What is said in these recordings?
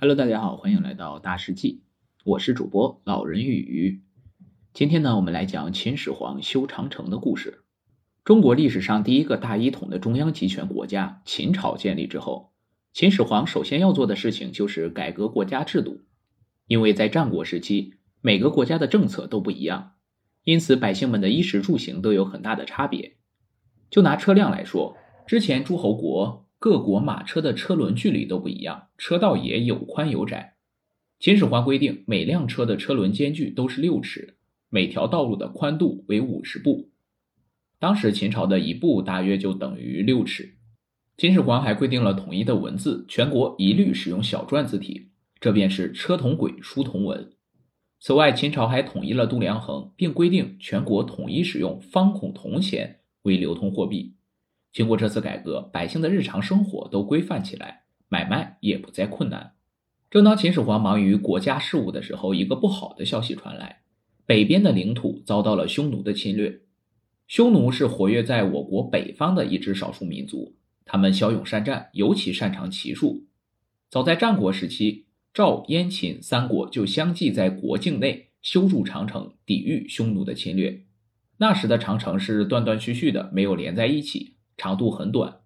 Hello，大家好，欢迎来到大世纪，我是主播老人与鱼。今天呢，我们来讲秦始皇修长城的故事。中国历史上第一个大一统的中央集权国家秦朝建立之后，秦始皇首先要做的事情就是改革国家制度，因为在战国时期，每个国家的政策都不一样，因此百姓们的衣食住行都有很大的差别。就拿车辆来说，之前诸侯国。各国马车的车轮距离都不一样，车道也有宽有窄。秦始皇规定，每辆车的车轮间距都是六尺，每条道路的宽度为五十步。当时秦朝的一步大约就等于六尺。秦始皇还规定了统一的文字，全国一律使用小篆字体，这便是车同轨，书同文。此外，秦朝还统一了度量衡，并规定全国统一使用方孔铜钱为流通货币。经过这次改革，百姓的日常生活都规范起来，买卖也不再困难。正当秦始皇忙于国家事务的时候，一个不好的消息传来：北边的领土遭到了匈奴的侵略。匈奴是活跃在我国北方的一支少数民族，他们骁勇善战，尤其擅长骑术。早在战国时期，赵、燕、秦三国就相继在国境内修筑长城，抵御匈奴的侵略。那时的长城是断断续续的，没有连在一起。长度很短，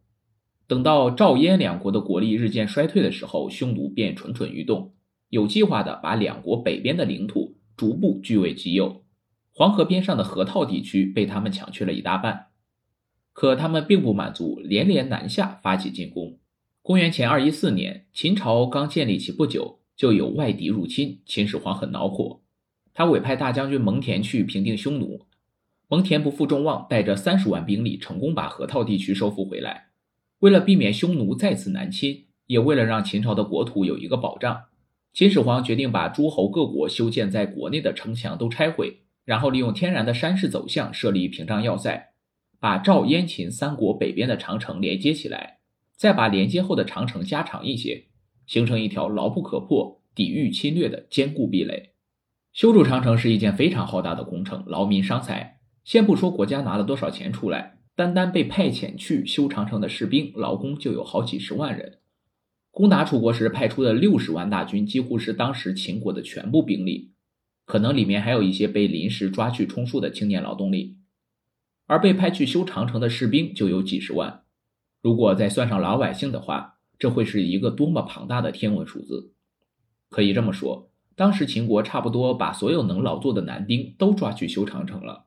等到赵燕两国的国力日渐衰退的时候，匈奴便蠢蠢欲动，有计划的把两国北边的领土逐步据为己有。黄河边上的河套地区被他们抢去了一大半。可他们并不满足，连连南下，发起进攻。公元前二一四年，秦朝刚建立起不久，就有外敌入侵，秦始皇很恼火，他委派大将军蒙恬去平定匈奴。蒙恬不负众望，带着三十万兵力，成功把河套地区收复回来。为了避免匈奴再次南侵，也为了让秦朝的国土有一个保障，秦始皇决定把诸侯各国修建在国内的城墙都拆毁，然后利用天然的山势走向设立屏障要塞，把赵、燕、秦三国北边的长城连接起来，再把连接后的长城加长一些，形成一条牢不可破、抵御侵略的坚固壁垒。修筑长城是一件非常浩大的工程，劳民伤财。先不说国家拿了多少钱出来，单单被派遣去修长城的士兵劳工就有好几十万人。攻打楚国时派出的六十万大军，几乎是当时秦国的全部兵力，可能里面还有一些被临时抓去充数的青年劳动力。而被派去修长城的士兵就有几十万，如果再算上老百姓的话，这会是一个多么庞大的天文数字！可以这么说，当时秦国差不多把所有能劳作的男丁都抓去修长城了。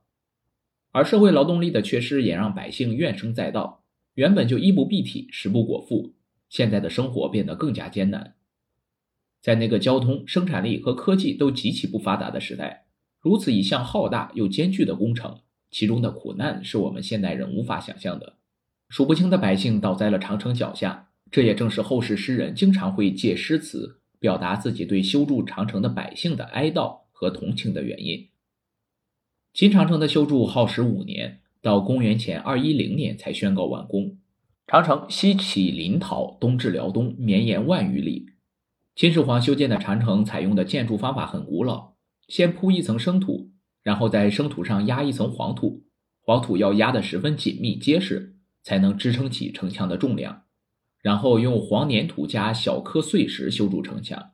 而社会劳动力的缺失也让百姓怨声载道，原本就衣不蔽体、食不果腹，现在的生活变得更加艰难。在那个交通、生产力和科技都极其不发达的时代，如此一项浩大又艰巨的工程，其中的苦难是我们现代人无法想象的。数不清的百姓倒在了长城脚下，这也正是后世诗人经常会借诗词表达自己对修筑长城的百姓的哀悼和同情的原因。秦长城的修筑耗时五年，到公元前二一零年才宣告完工。长城西起临洮，东至辽东，绵延万余里。秦始皇修建的长城采用的建筑方法很古老，先铺一层生土，然后在生土上压一层黄土，黄土要压得十分紧密结实，才能支撑起城墙的重量。然后用黄粘土加小颗碎石修筑城墙。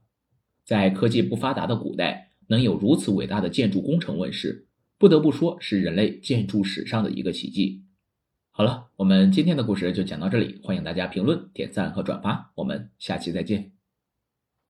在科技不发达的古代，能有如此伟大的建筑工程问世。不得不说是人类建筑史上的一个奇迹。好了，我们今天的故事就讲到这里，欢迎大家评论、点赞和转发，我们下期再见。